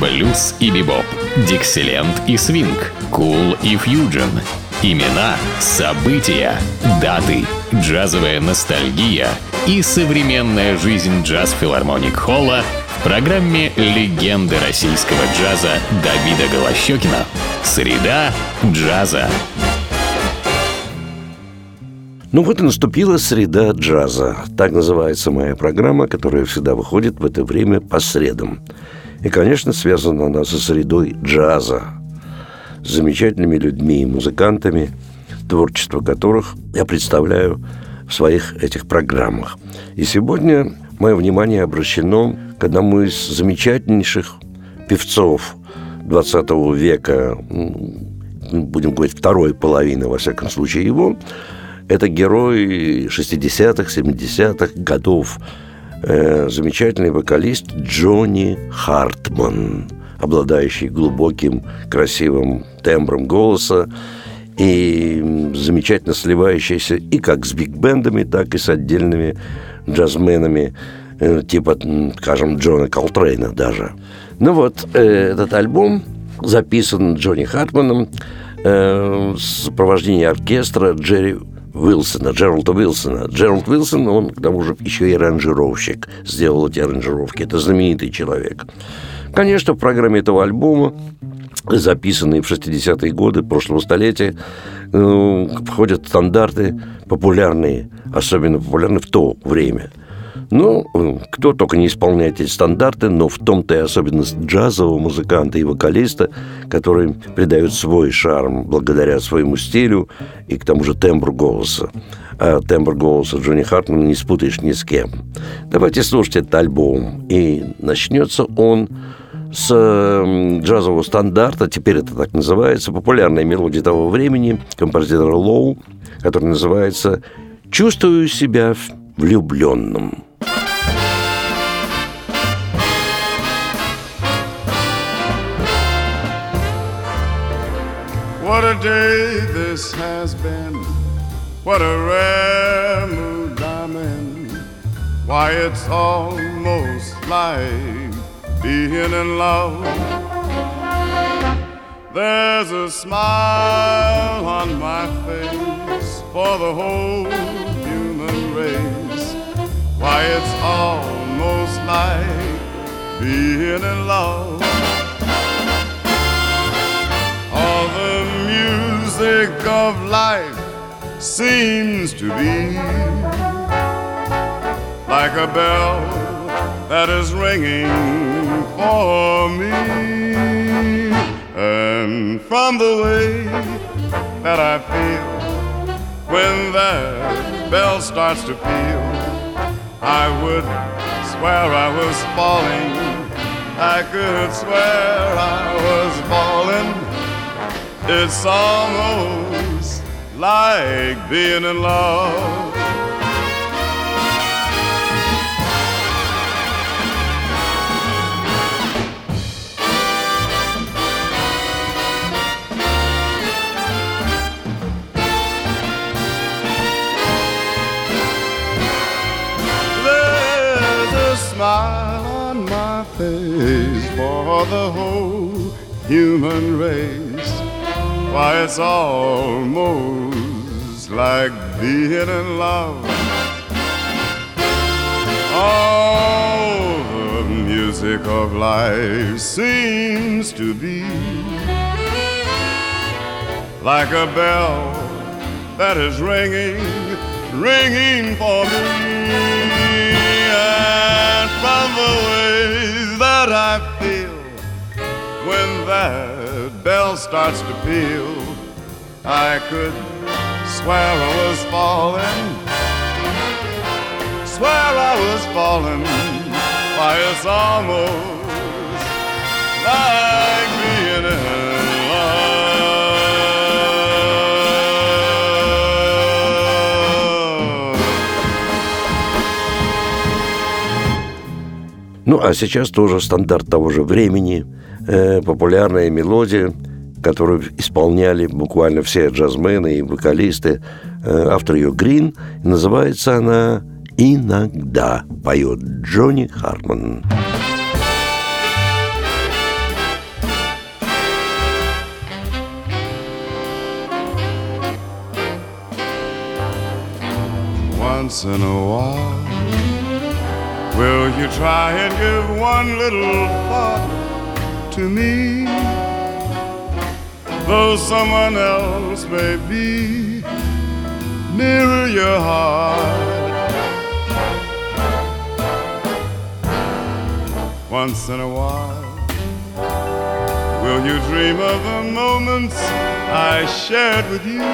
блюз и бибоп, дикселент и свинг, кул и фьюджен. Имена, события, даты, джазовая ностальгия и современная жизнь джаз-филармоник Холла в программе «Легенды российского джаза» Давида Голощекина. Среда джаза. Ну вот и наступила среда джаза. Так называется моя программа, которая всегда выходит в это время по средам. И, конечно, связана она со средой джаза. С замечательными людьми и музыкантами, творчество которых я представляю в своих этих программах. И сегодня мое внимание обращено к одному из замечательнейших певцов 20 века, будем говорить, второй половины, во всяком случае, его, это герой 60-х, 70-х годов, э, замечательный вокалист Джонни Хартман, обладающий глубоким, красивым тембром голоса и замечательно сливающийся и как с биг-бендами, так и с отдельными джазменами, э, типа, скажем, Джона Колтрейна даже. Ну вот, э, этот альбом записан Джонни Хартманом э, в сопровождении оркестра Джерри Уилсона, Джералда Уилсона. Джеральд Уилсон, он к тому же еще и аранжировщик, сделал эти аранжировки. Это знаменитый человек. Конечно, в программе этого альбома записанные в 60-е годы прошлого столетия, э, входят стандарты популярные, особенно популярные в то время – ну, кто только не исполняет эти стандарты, но в том-то и особенность джазового музыканта и вокалиста, который придает свой шарм благодаря своему стилю и к тому же тембру голоса. А тембр голоса Джонни Хартмана не спутаешь ни с кем. Давайте слушать этот альбом. И начнется он с джазового стандарта, теперь это так называется, популярная мелодия того времени композитора Лоу, который называется «Чувствую себя влюбленным». What a day this has been. What a rare mood I'm in. Why, it's almost like being in love. There's a smile on my face for the whole human race. Why, it's almost like being in love. Music of life seems to be like a bell that is ringing for me. And from the way that I feel when that bell starts to peal, I would swear I was falling. I could swear I. It's almost like being in love. Smile on my face for the whole human race. Why, it's almost like being in love. All the music of life seems to be like a bell that is ringing, ringing for me. And from the way that I feel when that bell starts to peal, I could swear I was falling, swear I was falling. Why, it's almost like being in love. Ну, а сейчас тоже стандарт того же времени, э, популярная мелодия, которую исполняли буквально все джазмены и вокалисты. Э, автор ее Грин. Называется она «Иногда» поет Джонни Харман. Once in a while, will you try and give one little thought? To me? Though someone else may be nearer your heart. Once in a while, will you dream of the moments I shared with you?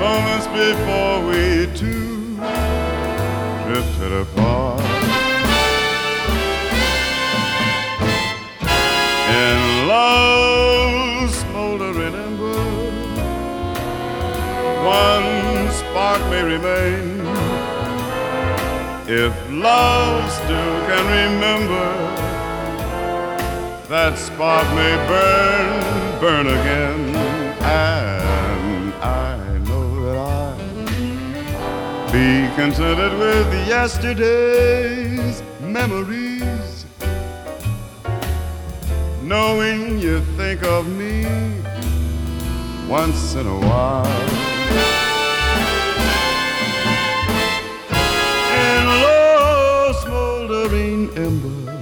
Moments before we two drifted apart. In love's smoldering ember, one spark may remain. If love still can remember, that spark may burn, burn again. And I know that I'll be contented with yesterday's memories. Knowing you think of me once in a while. In low smoldering ember,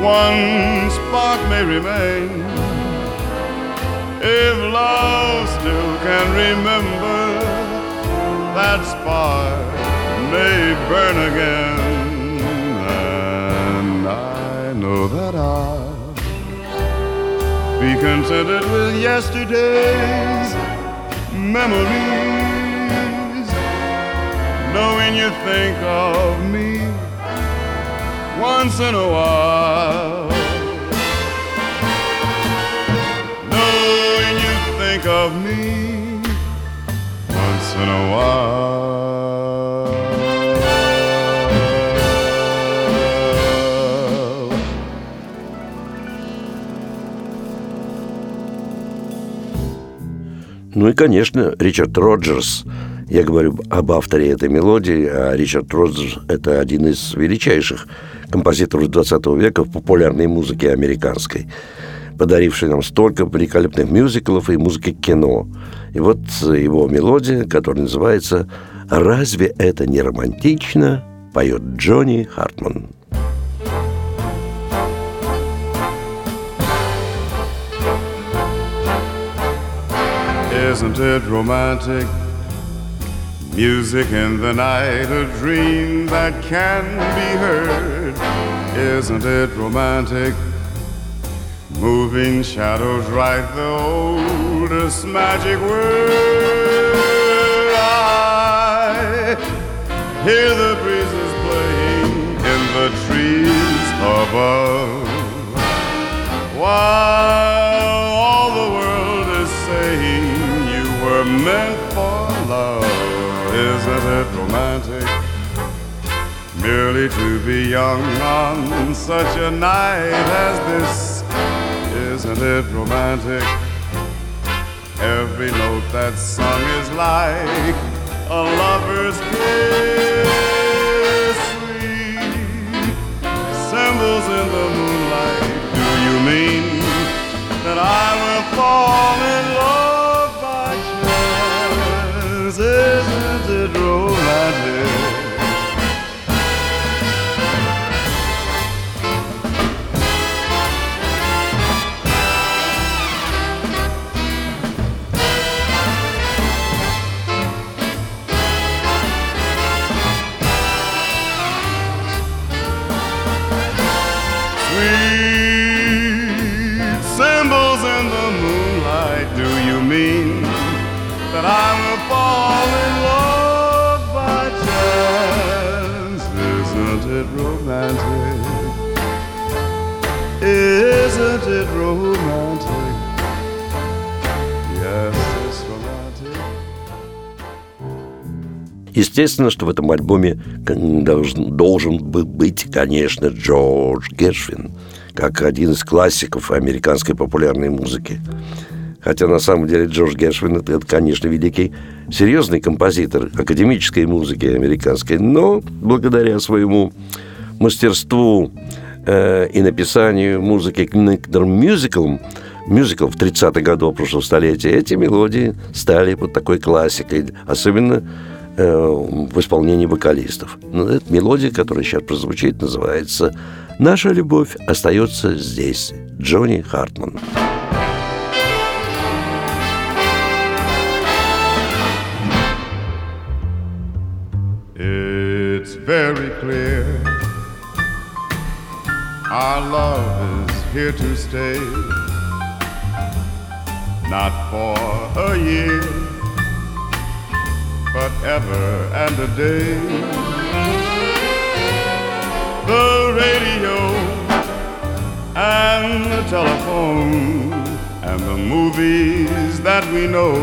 one spark may remain. If love still can remember, that spark may burn again. Be contented with yesterday's memories, knowing you think of me once in a while. Knowing you think of me once in a while. Ну и, конечно, Ричард Роджерс. Я говорю об авторе этой мелодии, а Ричард Роджерс – это один из величайших композиторов 20 века в популярной музыке американской, подаривший нам столько великолепных мюзиклов и музыки кино. И вот его мелодия, которая называется «Разве это не романтично?» поет Джонни Хартман. Isn't it romantic? Music in the night, a dream that can be heard. Isn't it romantic? Moving shadows write the oldest magic word. I hear the breezes playing in the trees above. While meant for love, isn't it romantic? Merely to be young on such a night as this, isn't it romantic? Every note that's sung is like a lover's kiss. Sweet symbols in the moonlight. Do you mean that I will fall in love Естественно, что в этом альбоме должен, должен был быть, конечно, Джордж Гершвин, как один из классиков американской популярной музыки. Хотя на самом деле Джордж Гершвин это, это, конечно, великий серьезный композитор академической музыки американской, но благодаря своему мастерству э, и написанию музыки к мюзиклам мюзиклов 30-х годов прошлого столетия, эти мелодии стали вот такой классикой, особенно в исполнении вокалистов. Но ну, эта мелодия, которая сейчас прозвучит, называется «Наша любовь остается здесь». Джонни Хартман. It's very clear our love is here to stay. not for a year, but ever and a day. The radio and the telephone and the movies that we know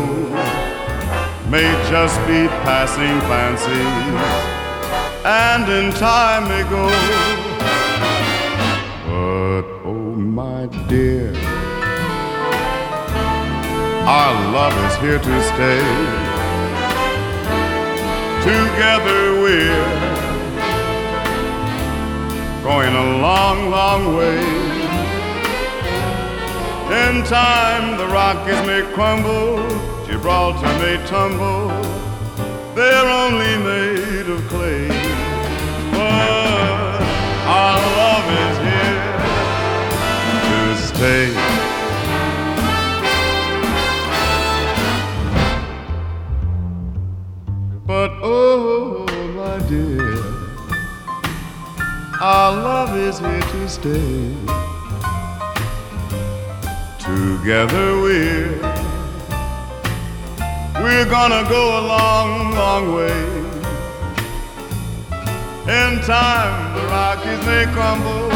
may just be passing fancies and in time may go. But oh, my dear our love is here to stay. Together we're going a long, long way. In time, the Rockies may crumble, Gibraltar may tumble. They're only made of clay. But our love is here to stay. Is here to stay. Together we're we're gonna go a long, long way. In time, the Rockies may crumble,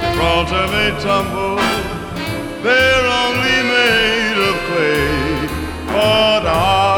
Gibraltar may tumble. They're only made of clay, but our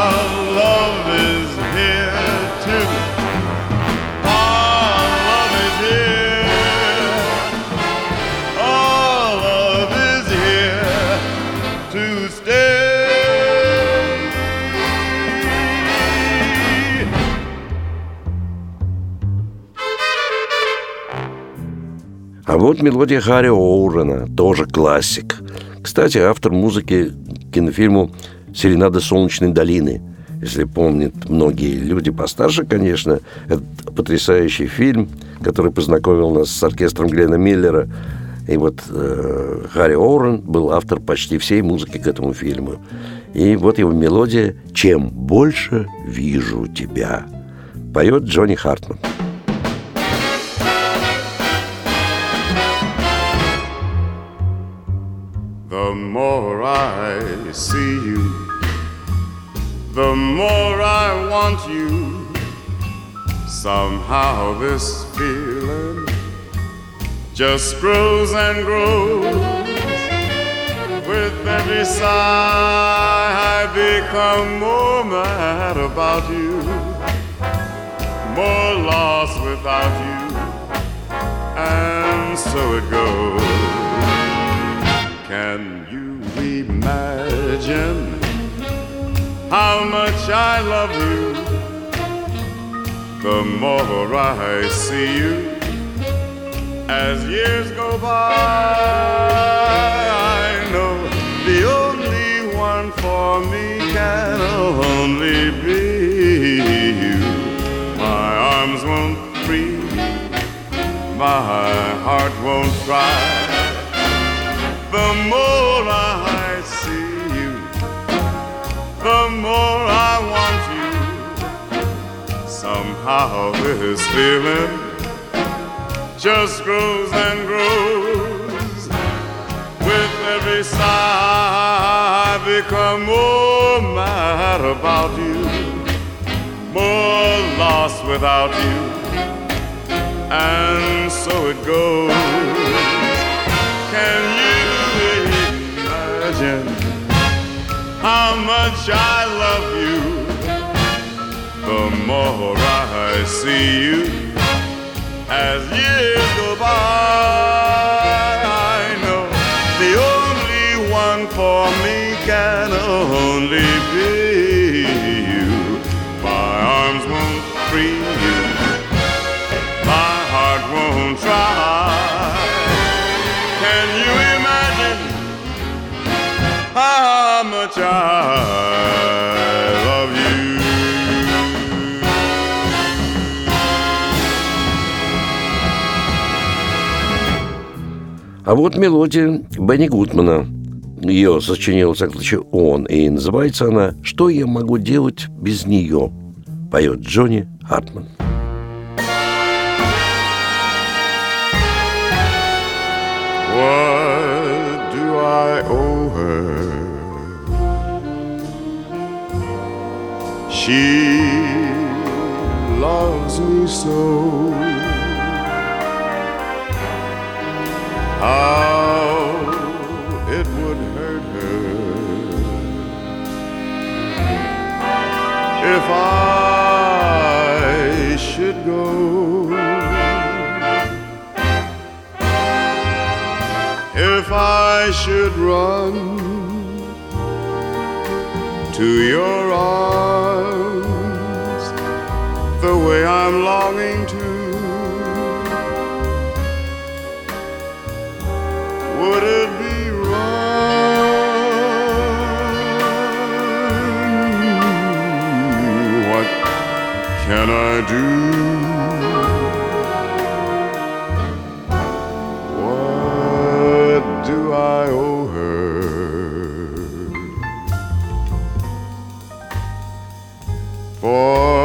вот мелодия Харри Оурена, тоже классик. Кстати, автор музыки к кинофильму «Серенада солнечной долины». Если помнят многие люди постарше, конечно, это потрясающий фильм, который познакомил нас с оркестром Глена Миллера. И вот э, Харри Оурен был автор почти всей музыки к этому фильму. И вот его мелодия «Чем больше вижу тебя» поет Джонни Хартман. The more I see you, the more I want you. Somehow this feeling just grows and grows. With every sigh, I become more mad about you, more lost without you, and so it goes. Can you imagine how much I love you? The more I see you as years go by, I know the only one for me can only be you. My arms won't free, my heart won't cry the more I see you, the more I want you. Somehow this feeling just grows and grows. With every sigh, I become more mad about you, more lost without you, and so it goes. Can how much I love you. The more I see you as years go by, А вот мелодия Бенни Гудмана. Ее сочинил, всяком случае, он. И называется она «Что я могу делать без нее?» Поет Джонни Хартман. She loves me so. How it would hurt her if I should go. If I should run to your arms the way I'm longing to, would it be wrong? What can I do? What do I owe her? For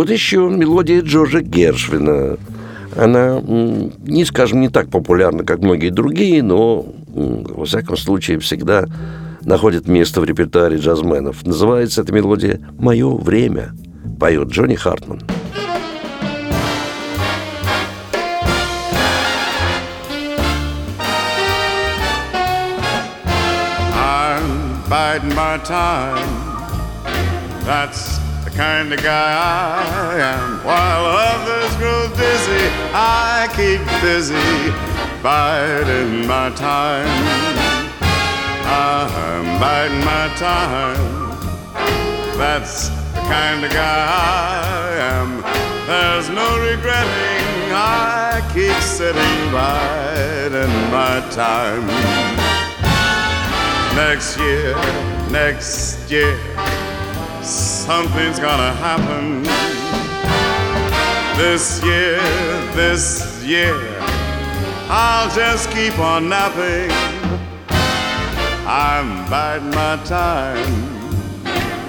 Вот еще мелодия Джорджа Гершвина. Она, не скажем, не так популярна, как многие другие, но, во всяком случае, всегда находит место в репертуаре джазменов. Называется эта мелодия «Мое время», поет Джонни Хартман. Biding the kind of guy I am. While others grow dizzy, I keep busy biding my time. Ah, I'm biding my time. That's the kind of guy I am. There's no regretting. I keep sitting biding my time next year, next year, something's gonna happen. This year, this year, I'll just keep on napping. I'm biding my time,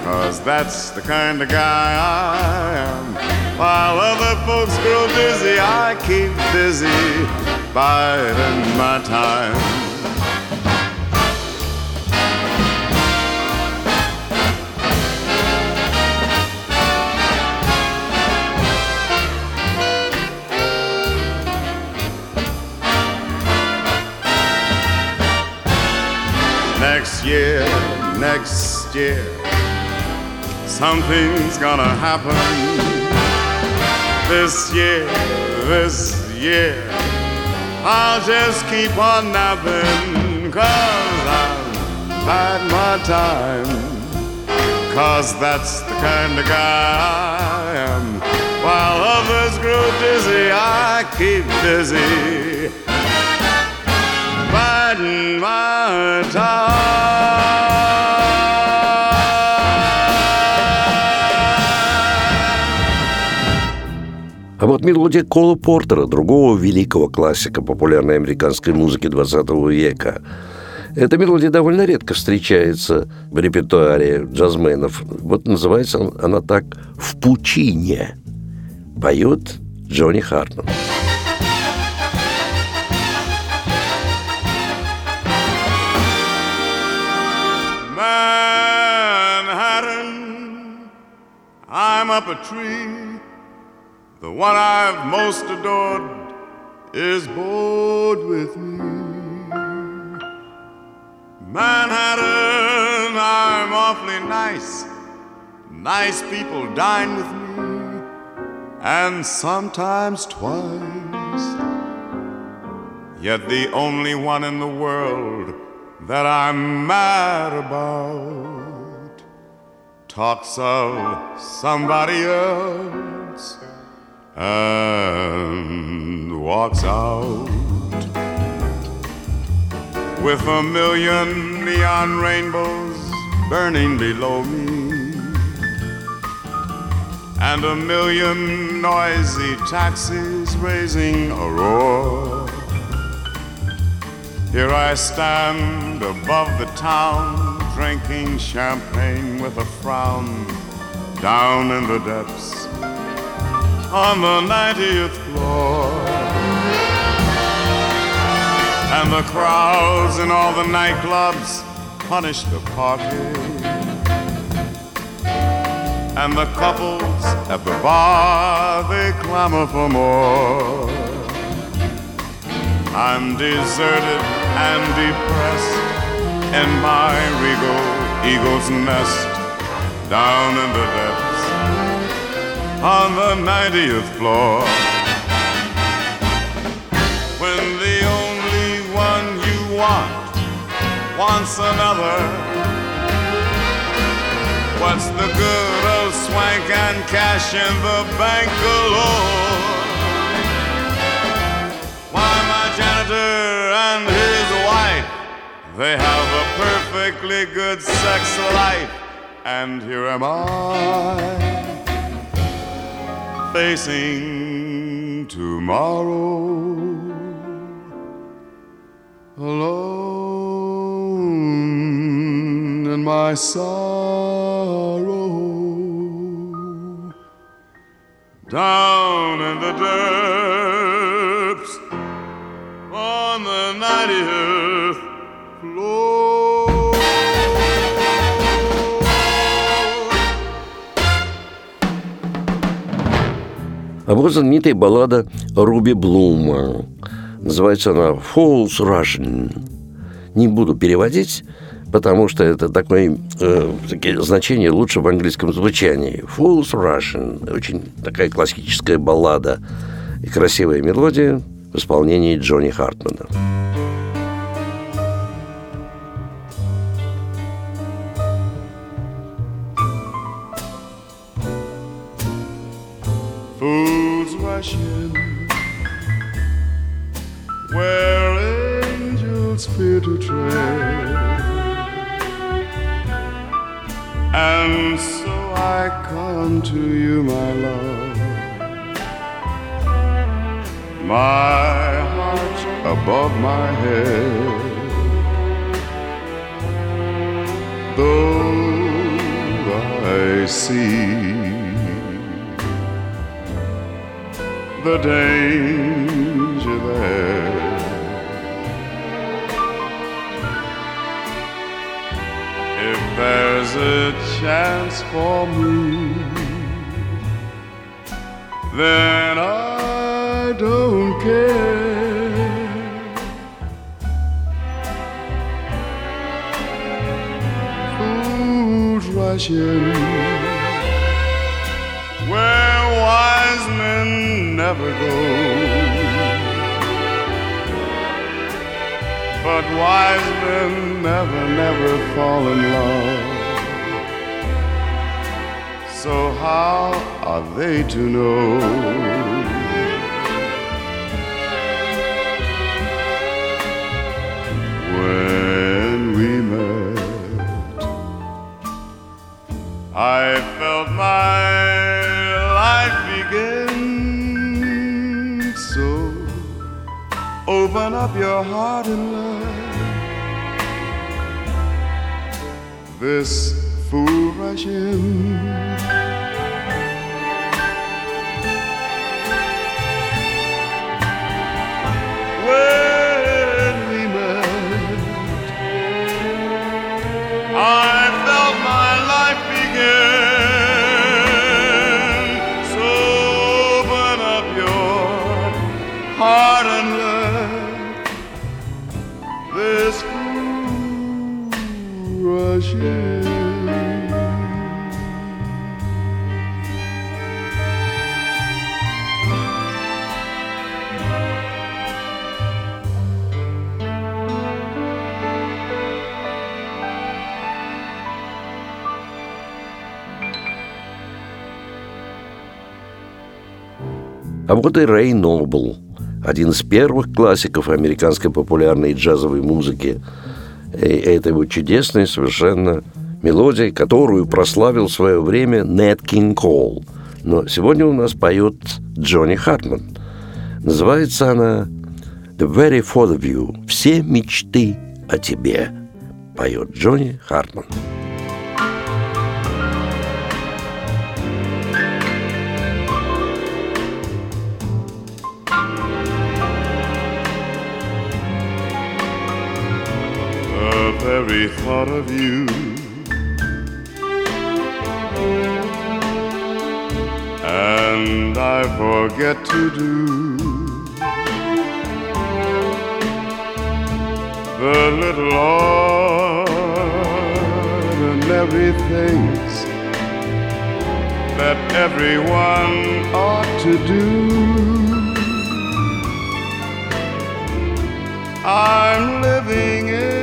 cause that's the kind of guy I am. While other folks grow dizzy, I keep busy biding my time. Next year, next year, something's gonna happen. This year, this year, I'll just keep on napping, cause I've had my time. Cause that's the kind of guy I am. While others grow dizzy, I keep busy. А вот мелодия Кола Портера, другого великого классика популярной американской музыки 20 века. Эта мелодия довольно редко встречается в репертуаре джазменов. Вот называется она так «В пучине». Поет Джонни Хартман. Manhattan, I'm up a tree. The one I've most adored is bored with me. Manhattan, I'm awfully nice. Nice people dine with me, and sometimes twice. Yet the only one in the world that I'm mad about talks of somebody else and walks out with a million neon rainbows burning below me and a million noisy taxis raising a roar. Here I stand above the town, drinking champagne with a frown down in the depths on the 90th floor. And the crowds in all the nightclubs punish the party. And the couples at the bar, they clamor for more. I'm deserted and depressed in my regal eagle's nest down in the depths on the 90th floor. When the only one you want wants another, what's the good of swank and cash in the bank galore? Why, my janitor and his wife, they have a perfectly good sex life, and here am I facing tomorrow alone in my sorrow down in the depths on the 90th floor. А вот знаменитая баллада Руби Блума. Называется она «False Russian». Не буду переводить, потому что это такое э, такие значения лучше в английском звучании. «False Russian» – очень такая классическая баллада и красивая мелодия в исполнении Джонни Хартмана. Where angels fear to tread, and so I come to you, my love. My heart above my head, though I see the danger there. If there's a chance for me, then I don't care. rushing where wise men never go. But wise men never, never fall in love. So, how are they to know? when А вот и Рэй Нобл, один из первых классиков американской популярной джазовой музыки. И это его чудесная совершенно мелодия, которую прославил в свое время Нэт Кинг Кол. Но сегодня у нас поет Джонни Хартман. Называется она «The Very Thought of You» – «Все мечты о тебе» поет Джонни Хартман. Very thought of you. And I forget to do the little ordinary things that everyone ought to do. I'm living in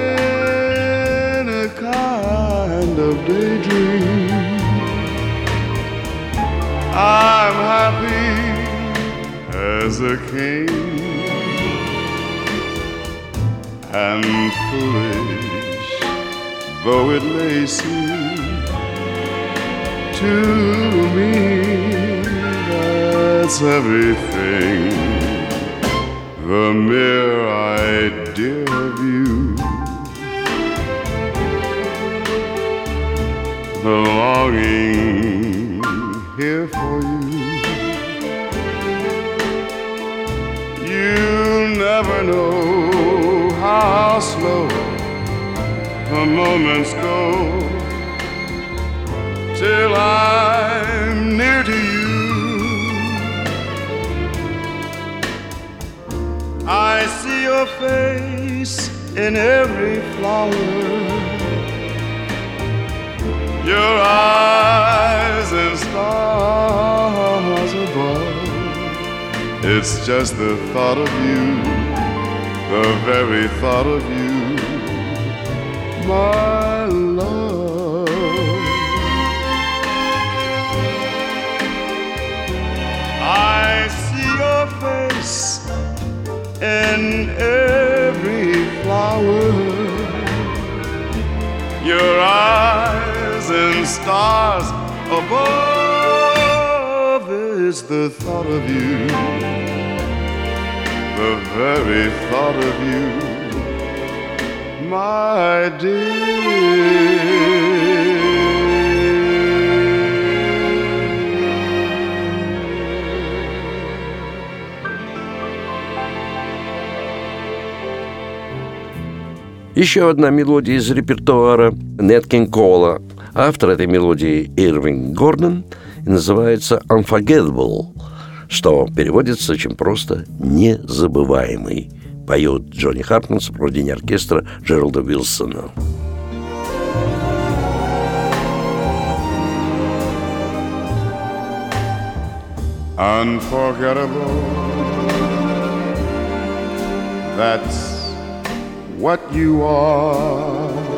of daydream. I'm happy as a king and foolish though it may seem to me that's everything the mere idea of you longing here for you. You never know how slow the moments go till I'm near to you. I see your face in every flower your eyes and stars above. It's just the thought of you, the very thought of you, my love. I see your face in every flower. Your eyes and stars above is the thought of you, the very thought of you, my dear. Еще одна мелодия из репертуара Неткин Кола Автор этой мелодии Ирвинг Гордон и называется «Unforgettable», что переводится очень просто «незабываемый». Поет Джонни Хартман в сопровождении оркестра Джеральда Уилсона. Unforgettable That's what you are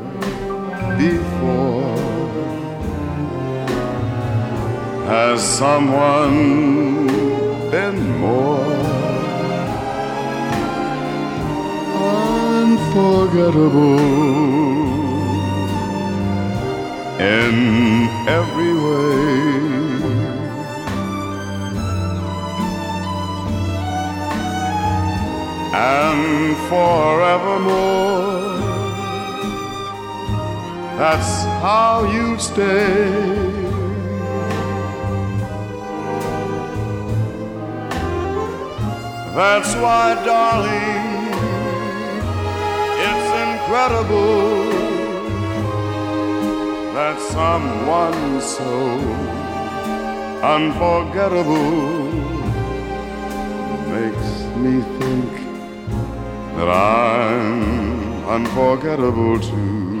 before has someone been more unforgettable in every way. And forevermore, that's how you stay. That's why, darling, it's incredible that someone so unforgettable makes me think that I'm unforgettable too.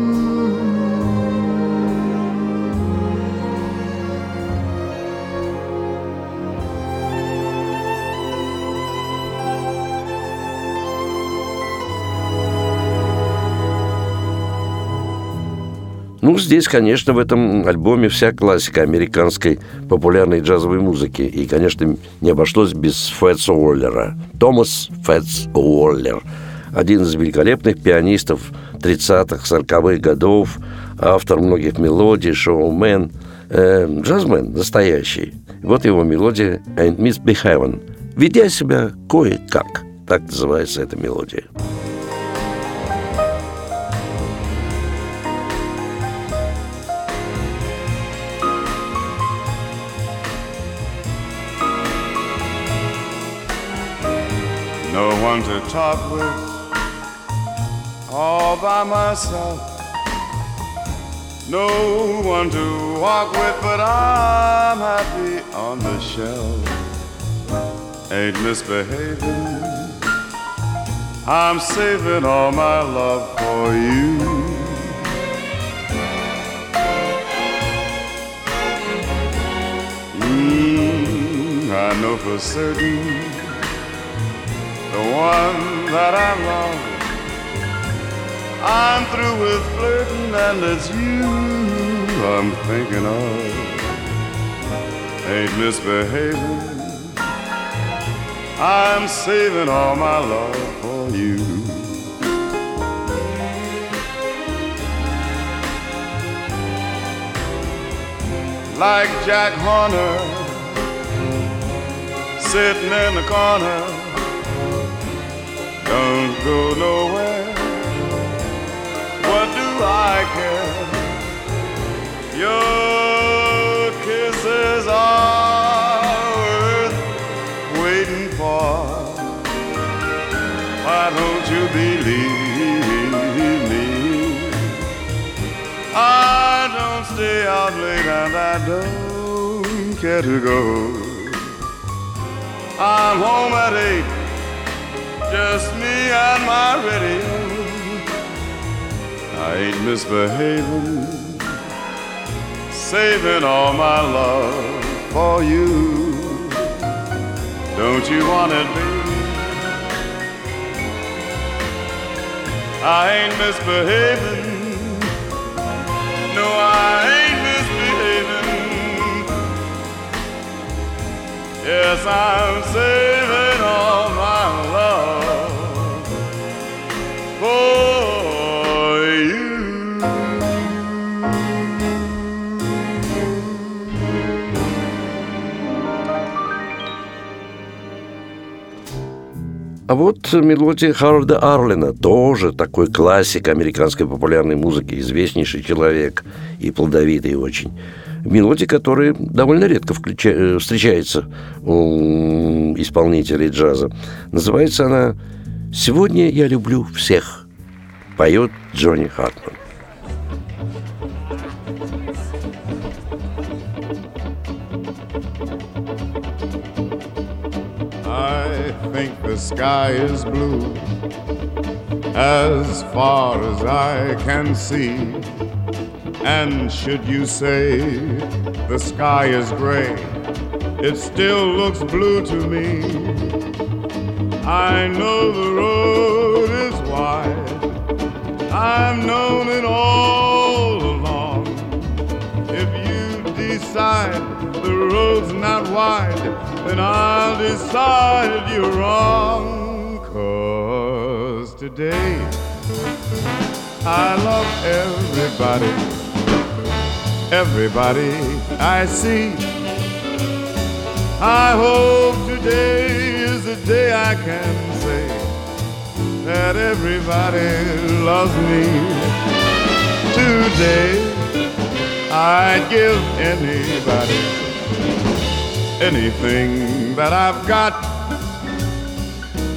Ну, здесь, конечно, в этом альбоме вся классика американской популярной джазовой музыки. И, конечно, не обошлось без Фэтс Уоллера. Томас Фэтс Уоллер. Один из великолепных пианистов 30-х, 40-х годов, автор многих мелодий, шоумен, э, джазмен настоящий. Вот его мелодия «And Miss Behaven». «Ведя себя кое-как», так называется эта мелодия. To talk with all by myself. No one to walk with, but I'm happy on the shelf. Ain't misbehaving. I'm saving all my love for you. Mm, I know for certain the one that I love. I'm through with flirting, and it's you I'm thinking of. Ain't misbehaving. I'm saving all my love for you. Like Jack Horner sitting in the corner don't go nowhere. What do I care? Your kisses are worth waiting for. Why don't you believe me? I don't stay out late and I don't care to go. I'm home at eight just me and my radio. I ain't misbehaving, saving all my love for you. Don't you want it, baby? I ain't misbehaving. No, I ain't misbehaving. Yes, I'm saving all my love А вот мелодия Харольда Арлина, тоже такой классик американской популярной музыки, известнейший человек и плодовитый очень. Мелодия, которая довольно редко. Э, встречается у исполнителей джаза. Называется она «Сегодня я люблю всех», поет Джонни Хартман. I think the sky is blue as far as I can see. And should you say the sky is gray, it still looks blue to me. I know the road is wide, I've known it all along. If you decide the road's not wide, then I'll decide you're wrong. Cause today I love everybody, everybody I see. I hope today is the day I can say that everybody loves me. Today I'd give anybody anything that I've got.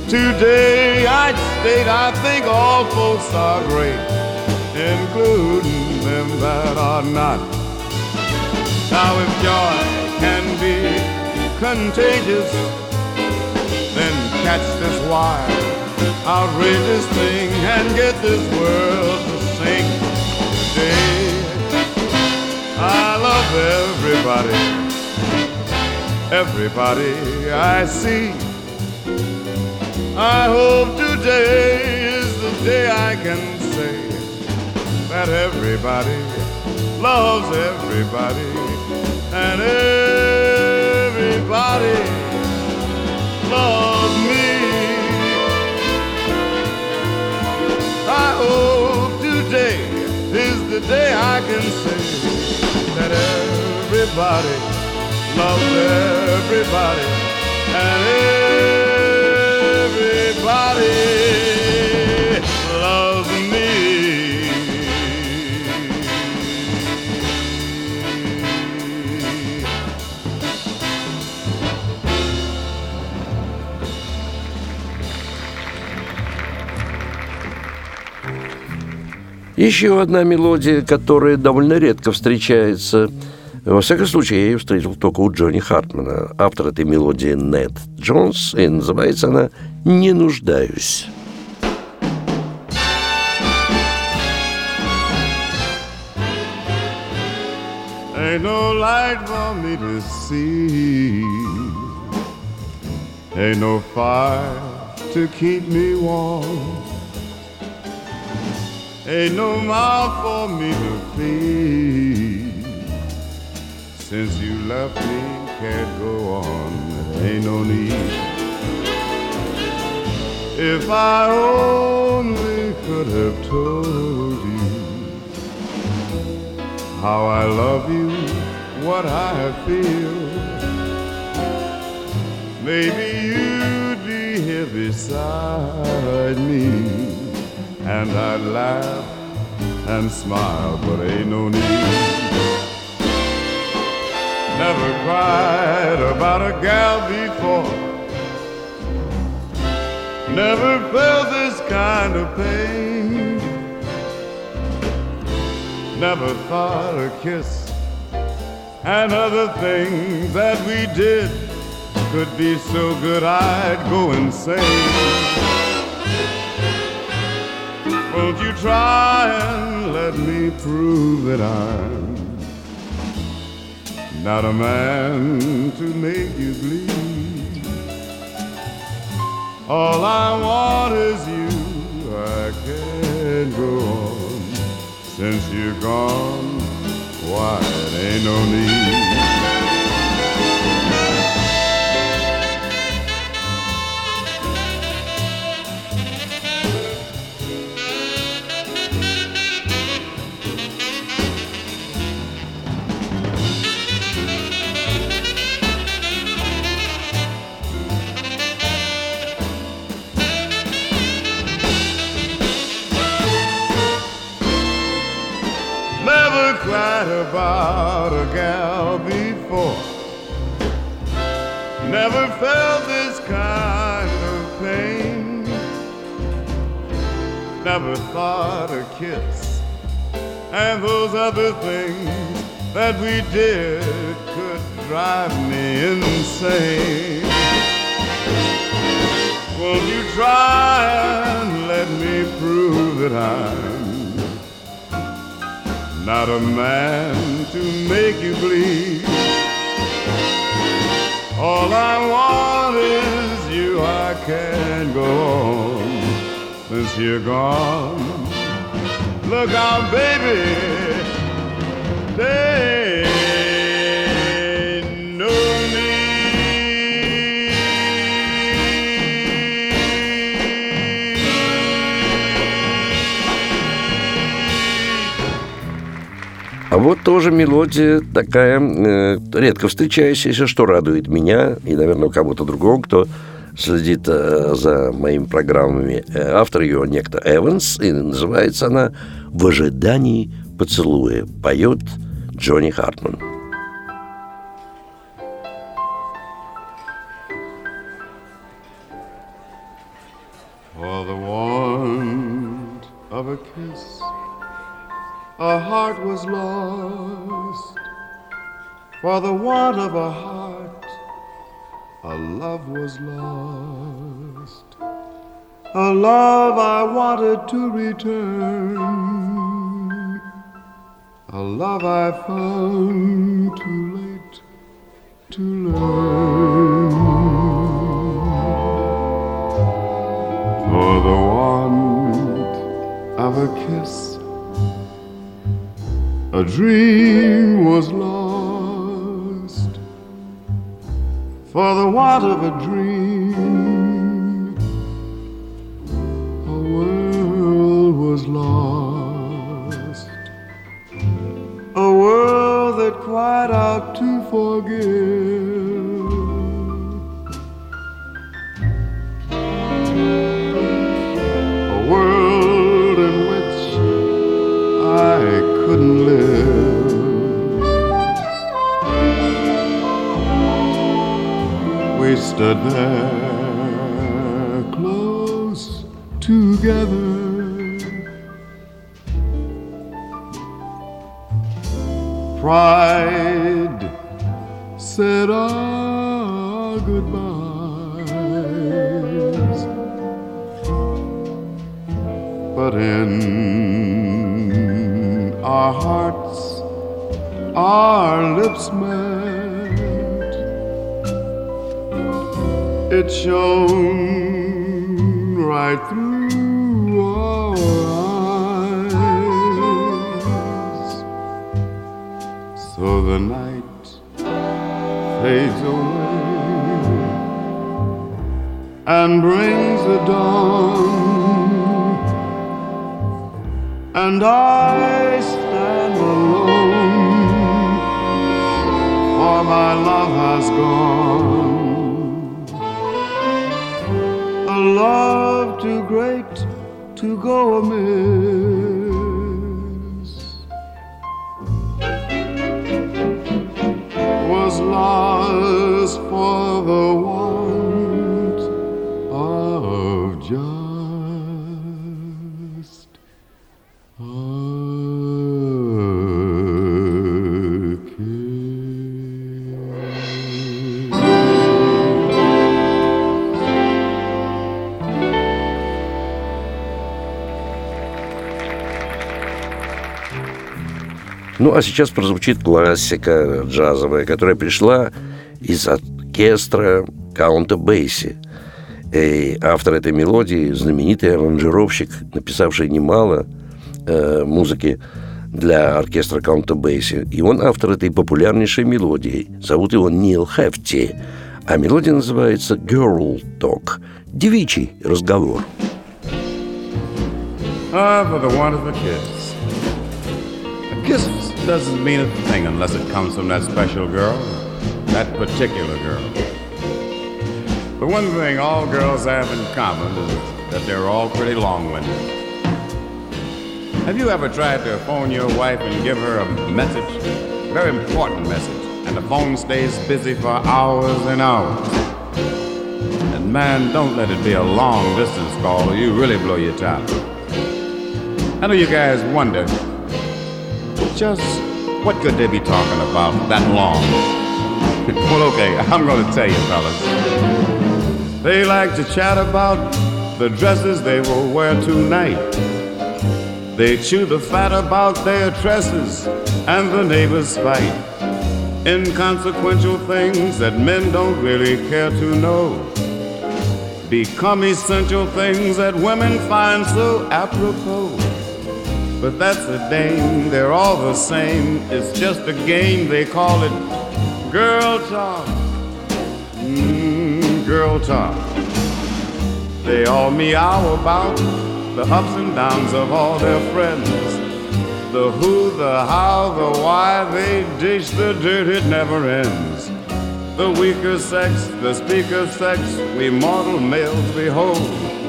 Today I'd state I think all folks are great, including them that are not. Now if joy can be contagious, catch this wild, outrageous thing and get this world to sing. Today I love everybody, everybody I see. I hope today is the day I can say that everybody loves everybody and everybody loves me. I hope today is the day I can say that everybody loves everybody and everybody Еще одна мелодия, которая довольно редко встречается. Во всяком случае, я ее встретил только у Джонни Хартмана. Автор этой мелодии Нед Джонс, и называется она «Не нуждаюсь». Ain't no light for me to see. Ain't no fire to keep me warm. Ain't no mouth for me to feed. Since you left me, can't go on. Ain't no need. If I only could have told you how I love you, what I feel. Maybe you'd be here beside me, and I'd laugh and smile, but ain't no need. Never cried about a gal before. Never felt this kind of pain. Never thought a kiss and other things that we did could be so good I'd go insane. Won't you try and let me prove that I'm not a man to make you bleed? All I want is you. I can't go on since you're gone. Why, it ain't no need. About a gal before. Never felt this kind of pain. Never thought a kiss and those other things that we did could drive me insane. Won't you try and let me prove that I'm not a man to make you bleed? All I want is you, I can't go on since you're gone. Look out, baby. They А вот тоже мелодия такая э, редко встречающаяся, что радует меня и, наверное, кого-то другого, кто следит э, за моими программами. Э, автор ее некто Эванс, и называется она «В ожидании поцелуя». Поет Джонни Хартман. For the want of a kiss, a heart was lost. For the want of a heart, a love was lost. A love I wanted to return a love I found too late to learn. For the want of a kiss, a dream was lost. For the want of a dream, a world was lost. A world that cried out to forgive. A world in which I couldn't live. Stood there close together. pride said our goodbyes. But in our hearts, our lips met. It shone right through our eyes. So the night fades away and brings the dawn, and I stand alone, for my love has gone. Love too great to go amiss. Was lost for the Ну, а сейчас прозвучит классика джазовая, которая пришла из оркестра Каунта Бейси. И автор этой мелодии, знаменитый аранжировщик, написавший немало э, музыки для оркестра Каунта Бейси. И он автор этой популярнейшей мелодии. Зовут его Нил Хефти. А мелодия называется «Girl Talk» – «Девичий разговор». Ah, for the a kiss. A kiss doesn't mean a thing unless it comes from that special girl, that particular girl. But one thing all girls have in common is that they're all pretty long winded. Have you ever tried to phone your wife and give her a message? very important message, and the phone stays busy for hours and hours. And man, don't let it be a long distance call you really blow your top. I know you guys wonder just what could they be talking about that long? well, okay, I'm gonna tell you, fellas. They like to chat about the dresses they will wear tonight. They chew the fat about their tresses and the neighbors fight. Inconsequential things that men don't really care to know become essential things that women find so apropos. But that's a dame, they're all the same. It's just a game, they call it girl talk. Mm, girl talk. They all meow about the ups and downs of all their friends. The who, the how, the why, they dish the dirt, it never ends. The weaker sex, the speaker sex, we mortal males behold.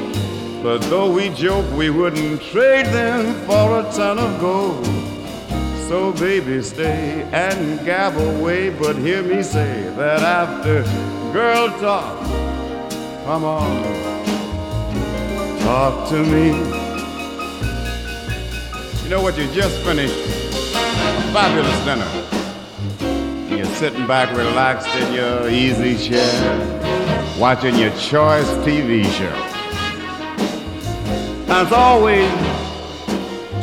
But though we joke, we wouldn't trade them for a ton of gold. So baby, stay and gab away, but hear me say that after girl talk, come on, talk to me. You know what? You just finished a fabulous dinner. You're sitting back relaxed in your easy chair, watching your choice TV show. Now it's always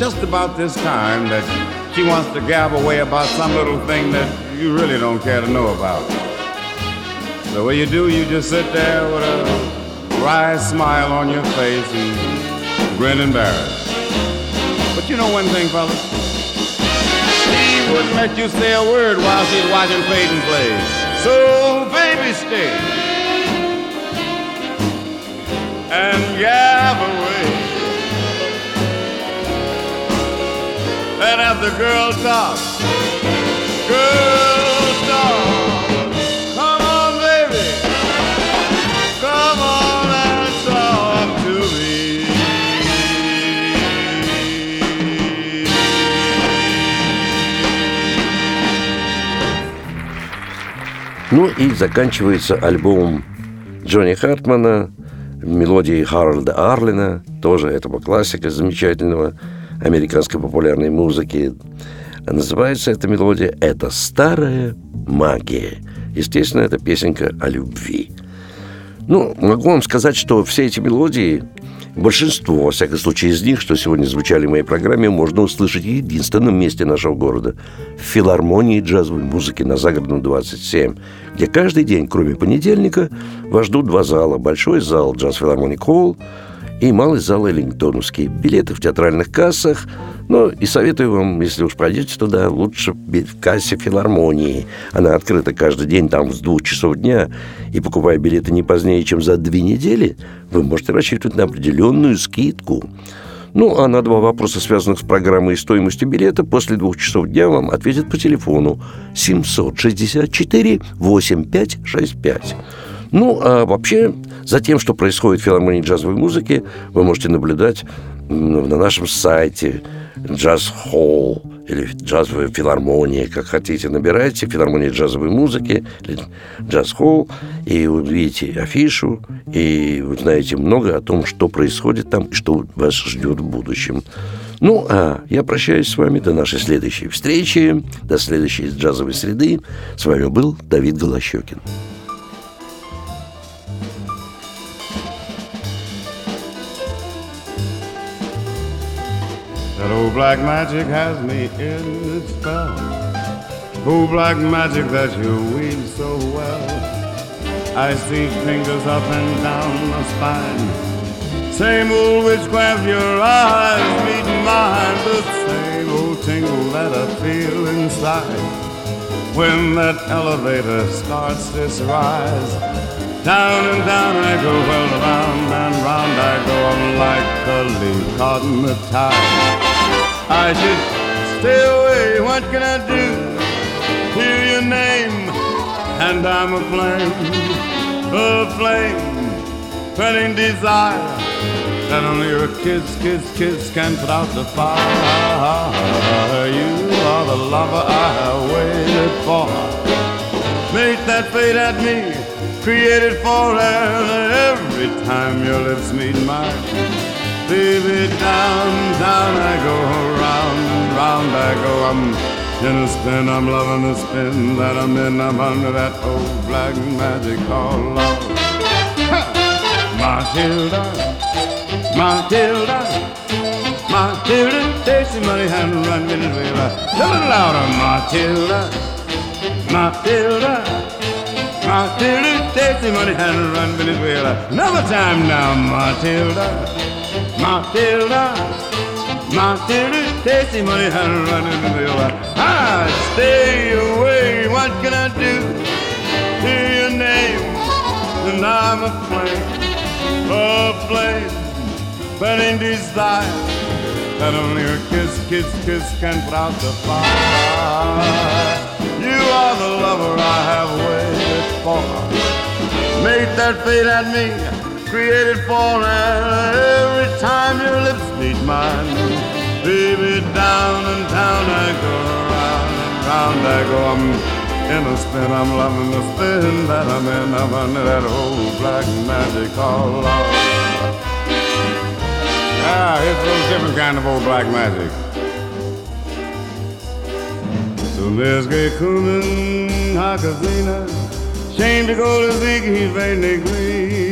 just about this time that she wants to gab away about some little thing that you really don't care to know about. So what you do, you just sit there with a wry smile on your face and grin it. But you know one thing, fellas? She wouldn't let you say a word while she's watching Peyton Place. So baby, stay and gab away. And have the girl talk. Girl talk. Come on, baby. Come on and talk to me. Ну и заканчивается альбом Джонни Хартмана мелодии Харальда Арлина, тоже этого классика замечательного американской популярной музыки. Называется эта мелодия «Это старая магия». Естественно, это песенка о любви. Ну, могу вам сказать, что все эти мелодии, большинство, во всяком случае, из них, что сегодня звучали в моей программе, можно услышать в единственном месте нашего города – в филармонии джазовой музыки на Загородном 27, где каждый день, кроме понедельника, вас ждут два зала. Большой зал «Джаз Филармоник Холл», и малый зал Эллингтоновский. Билеты в театральных кассах. Ну, и советую вам, если уж пойдете туда, лучше в кассе филармонии. Она открыта каждый день там с двух часов дня. И покупая билеты не позднее, чем за две недели, вы можете рассчитывать на определенную скидку. Ну, а на два вопроса, связанных с программой и стоимостью билета, после двух часов дня вам ответят по телефону 764 8565. Ну, а вообще, за тем, что происходит в филармонии джазовой музыки, вы можете наблюдать на нашем сайте Джаз Холл или джазовая филармония, как хотите, набирайте филармония джазовой музыки или джаз холл, и увидите афишу, и вы знаете много о том, что происходит там и что вас ждет в будущем. Ну, а я прощаюсь с вами до нашей следующей встречи, до следующей джазовой среды. С вами был Давид Голощекин. That old black magic has me in its spell. Old black magic that you weave so well. I see fingers up and down my spine. Same old witchcraft, your eyes meet mine. The same old tingle that I feel inside. When that elevator starts this rise. Down and down I go, well, round and round I go. I'm like a leaf caught in the tide. I should stay away. What can I do? Hear your name, and I'm a flame, a flame, burning desire that only your kiss, kiss, kiss can put out the fire. You are the lover I have waited for. Make that fate at me, created for every time your lips meet mine. Baby, down, down I go, round round I go. I'm in a spin, I'm loving the spin that I'm in. I'm under that old black magic called love. Matilda, Matilda, Matilda, takes the money and run Venezuela. A little louder, Matilda, Matilda, Matilda, takes the money hand and run Venezuela. Another time now, Matilda, Matilda, Matilda, takes the money and run Venezuela. I stay away, what can I do? Hear your name, and I'm a flame a flame burning desire that only a kiss, kiss, kiss can put out the fire. You are the lover I have waited for. Make that fate at me, created for every time your lips meet mine. Baby, down and down I go, round and round I go. I'm in a spin, I'm loving the spin that I'm in. I'm under that old black magic called love. Ah, it's a different kind of old black magic. So there's gekommen Hakazina, Shane de Golden Sieg, he's very negrina.